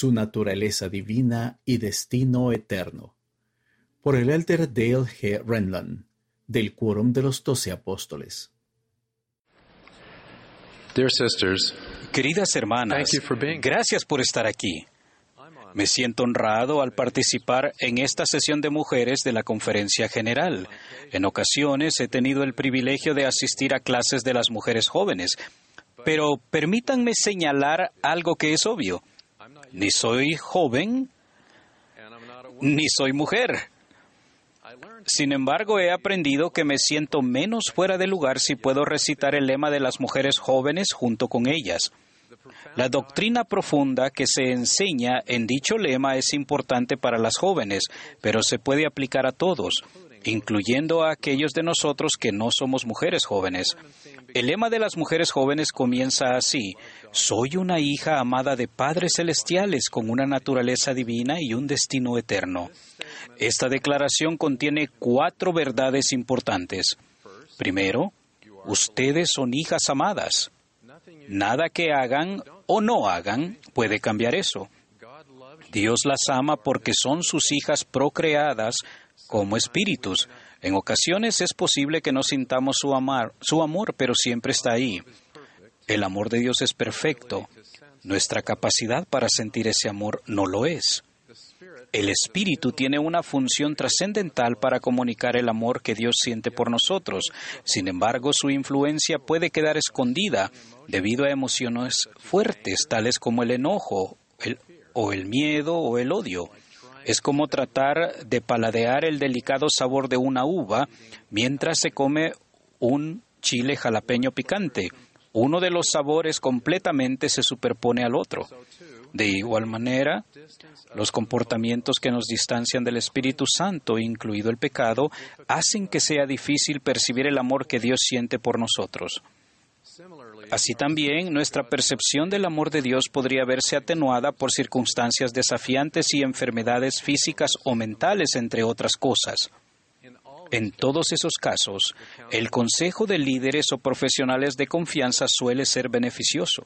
su naturaleza divina y destino eterno. Por el elder Dale G. Renlund, del Quórum de los Doce Apóstoles. Queridas hermanas, gracias por estar aquí. Me siento honrado al participar en esta sesión de mujeres de la Conferencia General. En ocasiones he tenido el privilegio de asistir a clases de las mujeres jóvenes, pero permítanme señalar algo que es obvio. Ni soy joven, ni soy mujer. Sin embargo, he aprendido que me siento menos fuera de lugar si puedo recitar el lema de las mujeres jóvenes junto con ellas. La doctrina profunda que se enseña en dicho lema es importante para las jóvenes, pero se puede aplicar a todos, incluyendo a aquellos de nosotros que no somos mujeres jóvenes. El lema de las mujeres jóvenes comienza así, soy una hija amada de padres celestiales con una naturaleza divina y un destino eterno. Esta declaración contiene cuatro verdades importantes. Primero, ustedes son hijas amadas. Nada que hagan o no hagan puede cambiar eso. Dios las ama porque son sus hijas procreadas como espíritus. En ocasiones es posible que no sintamos su, amor, pero siempre está ahí. El amor de Dios es perfecto. Nuestra capacidad para sentir ese amor no lo es. El Espíritu tiene una función trascendental para comunicar el amor que Dios siente por nosotros. Sin embargo, su influencia puede quedar escondida debido a emociones fuertes, tales como el enojo, o el miedo o el odio. Es como tratar de paladear el delicado sabor de una uva mientras se come un chile jalapeño picante. Uno de los sabores completamente se superpone al otro. De igual manera, los comportamientos que nos distancian del Espíritu Santo, incluido el pecado, hacen que sea difícil percibir el amor que Dios siente por nosotros. Así también, nuestra percepción del amor de Dios podría verse atenuada por circunstancias desafiantes y enfermedades físicas o mentales, entre otras cosas. En todos esos casos, el consejo de líderes o profesionales de confianza suele ser beneficioso.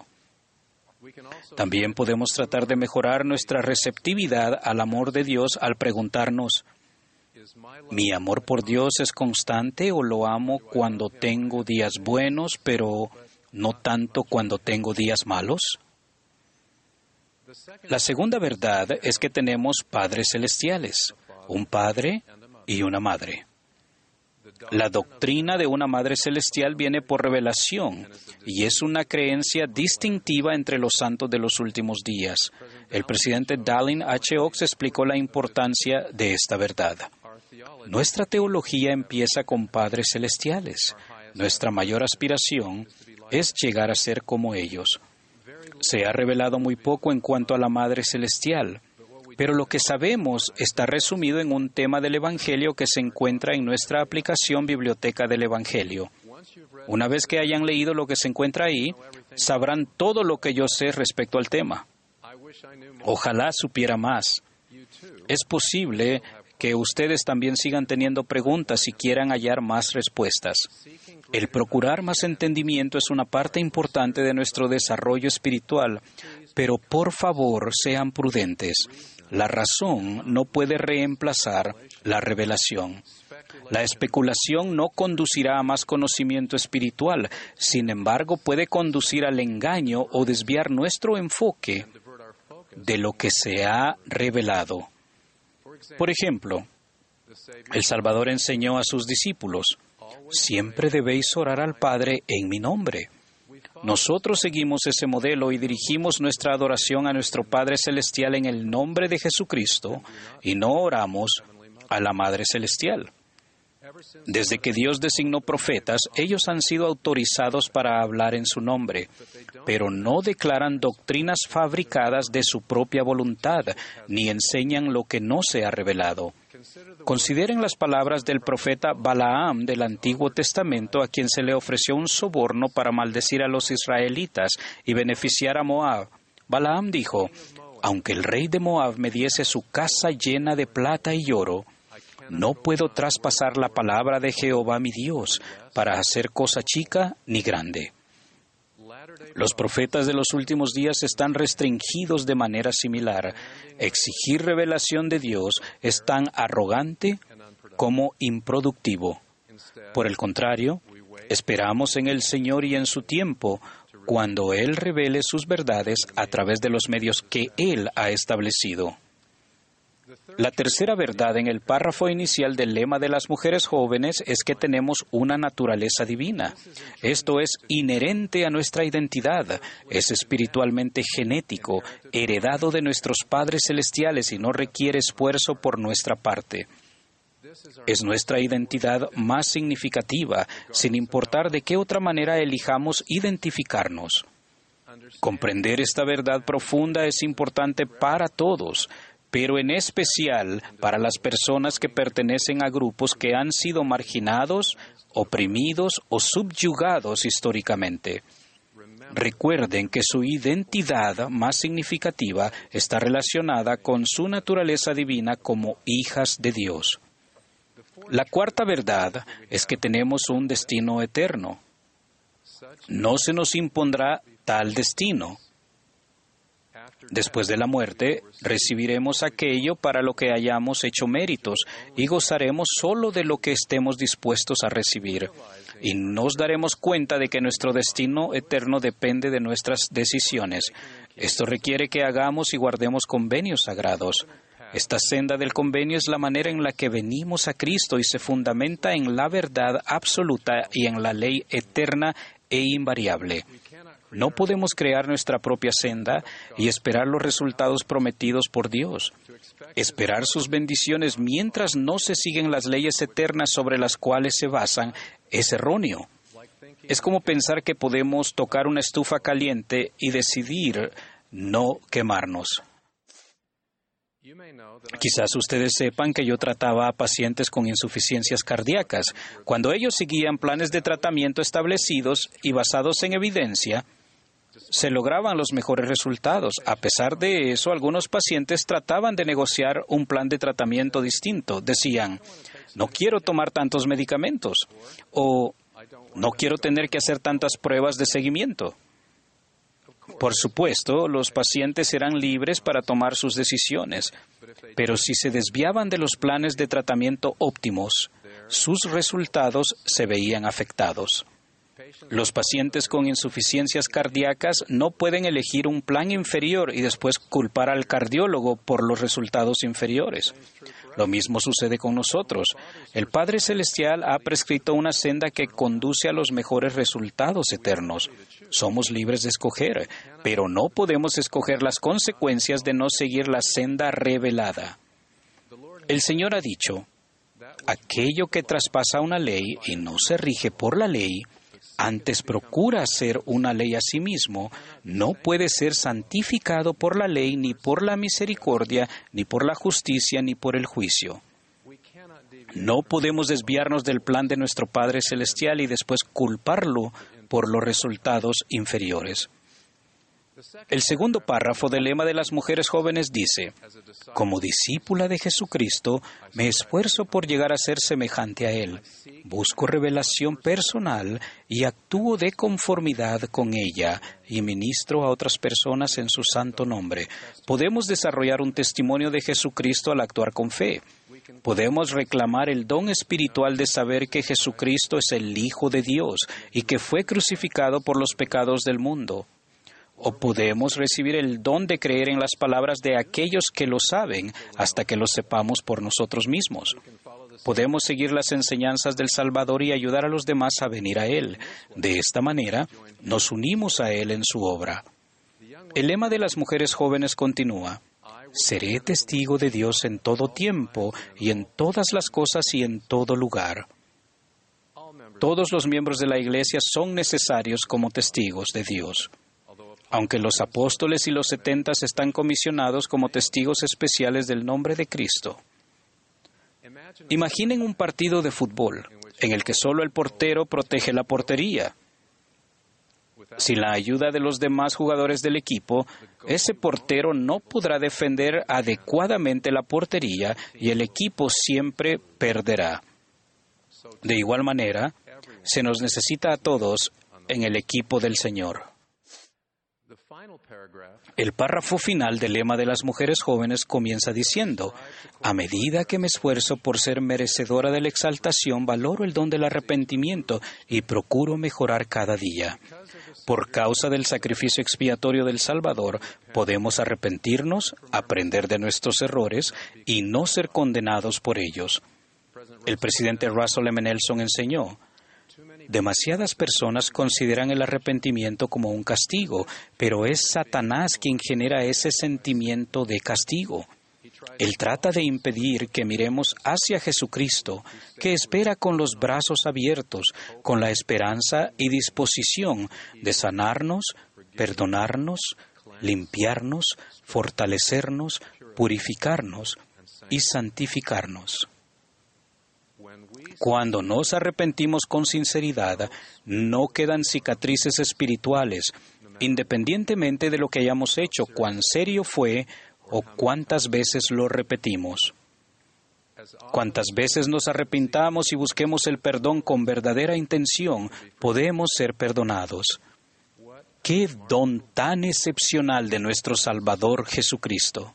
También podemos tratar de mejorar nuestra receptividad al amor de Dios al preguntarnos, ¿mi amor por Dios es constante o lo amo cuando tengo días buenos, pero no tanto cuando tengo días malos? La segunda verdad es que tenemos padres celestiales, un padre y una madre. La doctrina de una Madre Celestial viene por revelación y es una creencia distintiva entre los santos de los últimos días. El presidente Dallin H. Oaks explicó la importancia de esta verdad. Nuestra teología empieza con padres celestiales. Nuestra mayor aspiración es llegar a ser como ellos. Se ha revelado muy poco en cuanto a la Madre Celestial pero lo que sabemos está resumido en un tema del Evangelio que se encuentra en nuestra aplicación Biblioteca del Evangelio. Una vez que hayan leído lo que se encuentra ahí, sabrán todo lo que yo sé respecto al tema. Ojalá supiera más. Es posible que ustedes también sigan teniendo preguntas y quieran hallar más respuestas. El procurar más entendimiento es una parte importante de nuestro desarrollo espiritual, pero por favor sean prudentes. La razón no puede reemplazar la revelación. La especulación no conducirá a más conocimiento espiritual, sin embargo puede conducir al engaño o desviar nuestro enfoque de lo que se ha revelado. Por ejemplo, el Salvador enseñó a sus discípulos, siempre debéis orar al Padre en mi nombre. Nosotros seguimos ese modelo y dirigimos nuestra adoración a nuestro Padre Celestial en el nombre de Jesucristo y no oramos a la Madre Celestial. Desde que Dios designó profetas, ellos han sido autorizados para hablar en su nombre, pero no declaran doctrinas fabricadas de su propia voluntad, ni enseñan lo que no se ha revelado. Consideren las palabras del profeta Balaam del Antiguo Testamento, a quien se le ofreció un soborno para maldecir a los israelitas y beneficiar a Moab. Balaam dijo, aunque el rey de Moab me diese su casa llena de plata y oro, no puedo traspasar la palabra de Jehová mi Dios para hacer cosa chica ni grande. Los profetas de los últimos días están restringidos de manera similar. Exigir revelación de Dios es tan arrogante como improductivo. Por el contrario, esperamos en el Señor y en su tiempo, cuando Él revele sus verdades a través de los medios que Él ha establecido. La tercera verdad en el párrafo inicial del lema de las mujeres jóvenes es que tenemos una naturaleza divina. Esto es inherente a nuestra identidad, es espiritualmente genético, heredado de nuestros padres celestiales y no requiere esfuerzo por nuestra parte. Es nuestra identidad más significativa, sin importar de qué otra manera elijamos identificarnos. Comprender esta verdad profunda es importante para todos, pero en especial para las personas que pertenecen a grupos que han sido marginados, oprimidos o subyugados históricamente. Recuerden que su identidad más significativa está relacionada con su naturaleza divina como hijas de Dios. La cuarta verdad es que tenemos un destino eterno. No se nos impondrá tal destino. Después de la muerte, recibiremos aquello para lo que hayamos hecho méritos y gozaremos solo de lo que estemos dispuestos a recibir. Y nos daremos cuenta de que nuestro destino eterno depende de nuestras decisiones. Esto requiere que hagamos y guardemos convenios sagrados. Esta senda del convenio es la manera en la que venimos a Cristo y se fundamenta en la verdad absoluta y en la ley eterna e invariable. No podemos crear nuestra propia senda y esperar los resultados prometidos por Dios. Esperar sus bendiciones mientras no se siguen las leyes eternas sobre las cuales se basan es erróneo. Es como pensar que podemos tocar una estufa caliente y decidir no quemarnos. Quizás ustedes sepan que yo trataba a pacientes con insuficiencias cardíacas. Cuando ellos seguían planes de tratamiento establecidos y basados en evidencia, se lograban los mejores resultados. A pesar de eso, algunos pacientes trataban de negociar un plan de tratamiento distinto. Decían, no quiero tomar tantos medicamentos o no quiero tener que hacer tantas pruebas de seguimiento. Por supuesto, los pacientes eran libres para tomar sus decisiones, pero si se desviaban de los planes de tratamiento óptimos, sus resultados se veían afectados. Los pacientes con insuficiencias cardíacas no pueden elegir un plan inferior y después culpar al cardiólogo por los resultados inferiores. Lo mismo sucede con nosotros. El Padre Celestial ha prescrito una senda que conduce a los mejores resultados eternos. Somos libres de escoger, pero no podemos escoger las consecuencias de no seguir la senda revelada. El Señor ha dicho, aquello que traspasa una ley y no se rige por la ley, antes procura ser una ley a sí mismo, no puede ser santificado por la ley, ni por la misericordia, ni por la justicia, ni por el juicio. No podemos desviarnos del plan de nuestro Padre Celestial y después culparlo por los resultados inferiores. El segundo párrafo del lema de las mujeres jóvenes dice, como discípula de Jesucristo, me esfuerzo por llegar a ser semejante a Él. Busco revelación personal y actúo de conformidad con ella y ministro a otras personas en su santo nombre. Podemos desarrollar un testimonio de Jesucristo al actuar con fe. Podemos reclamar el don espiritual de saber que Jesucristo es el Hijo de Dios y que fue crucificado por los pecados del mundo. O podemos recibir el don de creer en las palabras de aquellos que lo saben hasta que lo sepamos por nosotros mismos. Podemos seguir las enseñanzas del Salvador y ayudar a los demás a venir a Él. De esta manera, nos unimos a Él en su obra. El lema de las mujeres jóvenes continúa. Seré testigo de Dios en todo tiempo y en todas las cosas y en todo lugar. Todos los miembros de la Iglesia son necesarios como testigos de Dios aunque los apóstoles y los setentas están comisionados como testigos especiales del nombre de Cristo. Imaginen un partido de fútbol en el que solo el portero protege la portería. Sin la ayuda de los demás jugadores del equipo, ese portero no podrá defender adecuadamente la portería y el equipo siempre perderá. De igual manera, se nos necesita a todos en el equipo del Señor. El párrafo final del lema de las mujeres jóvenes comienza diciendo, a medida que me esfuerzo por ser merecedora de la exaltación, valoro el don del arrepentimiento y procuro mejorar cada día. Por causa del sacrificio expiatorio del Salvador, podemos arrepentirnos, aprender de nuestros errores y no ser condenados por ellos. El presidente Russell M. Nelson enseñó, Demasiadas personas consideran el arrepentimiento como un castigo, pero es Satanás quien genera ese sentimiento de castigo. Él trata de impedir que miremos hacia Jesucristo, que espera con los brazos abiertos, con la esperanza y disposición de sanarnos, perdonarnos, limpiarnos, fortalecernos, purificarnos y santificarnos. Cuando nos arrepentimos con sinceridad, no quedan cicatrices espirituales, independientemente de lo que hayamos hecho, cuán serio fue o cuántas veces lo repetimos. Cuantas veces nos arrepintamos y busquemos el perdón con verdadera intención, podemos ser perdonados. Qué don tan excepcional de nuestro Salvador Jesucristo.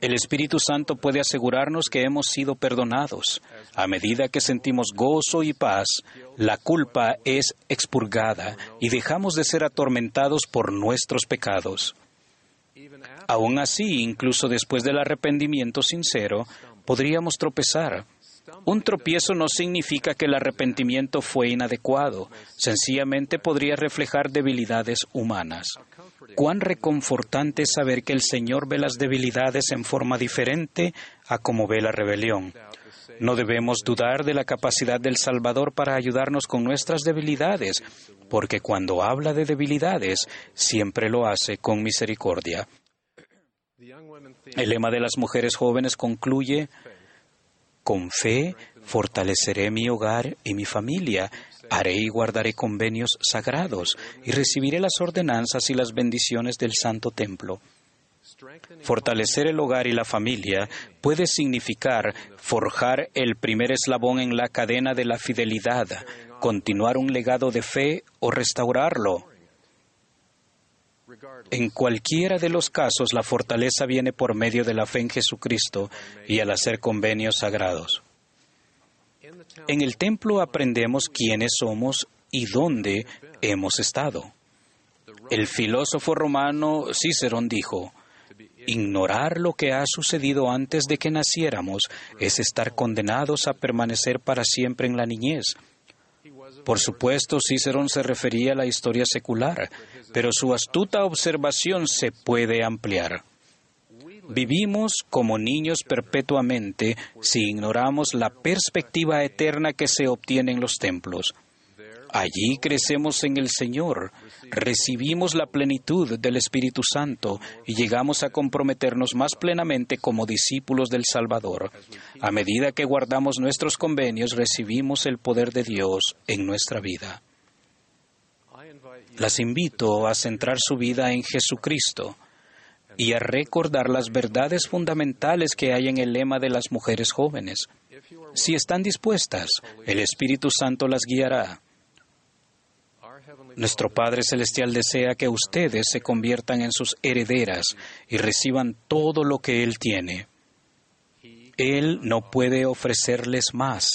El Espíritu Santo puede asegurarnos que hemos sido perdonados. A medida que sentimos gozo y paz, la culpa es expurgada y dejamos de ser atormentados por nuestros pecados. Aún así, incluso después del arrepentimiento sincero, podríamos tropezar. Un tropiezo no significa que el arrepentimiento fue inadecuado, sencillamente podría reflejar debilidades humanas. Cuán reconfortante es saber que el Señor ve las debilidades en forma diferente a como ve la rebelión. No debemos dudar de la capacidad del Salvador para ayudarnos con nuestras debilidades, porque cuando habla de debilidades, siempre lo hace con misericordia. El lema de las mujeres jóvenes concluye, con fe fortaleceré mi hogar y mi familia, haré y guardaré convenios sagrados y recibiré las ordenanzas y las bendiciones del Santo Templo. Fortalecer el hogar y la familia puede significar forjar el primer eslabón en la cadena de la fidelidad, continuar un legado de fe o restaurarlo. En cualquiera de los casos, la fortaleza viene por medio de la fe en Jesucristo y al hacer convenios sagrados. En el templo aprendemos quiénes somos y dónde hemos estado. El filósofo romano Cicerón dijo, Ignorar lo que ha sucedido antes de que naciéramos es estar condenados a permanecer para siempre en la niñez. Por supuesto, Cicerón se refería a la historia secular, pero su astuta observación se puede ampliar. Vivimos como niños perpetuamente si ignoramos la perspectiva eterna que se obtiene en los templos. Allí crecemos en el Señor, recibimos la plenitud del Espíritu Santo y llegamos a comprometernos más plenamente como discípulos del Salvador. A medida que guardamos nuestros convenios, recibimos el poder de Dios en nuestra vida. Las invito a centrar su vida en Jesucristo y a recordar las verdades fundamentales que hay en el lema de las mujeres jóvenes. Si están dispuestas, el Espíritu Santo las guiará. Nuestro Padre Celestial desea que ustedes se conviertan en sus herederas y reciban todo lo que Él tiene. Él no puede ofrecerles más,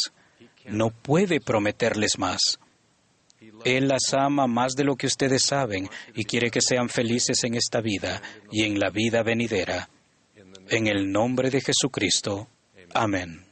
no puede prometerles más. Él las ama más de lo que ustedes saben y quiere que sean felices en esta vida y en la vida venidera. En el nombre de Jesucristo. Amén.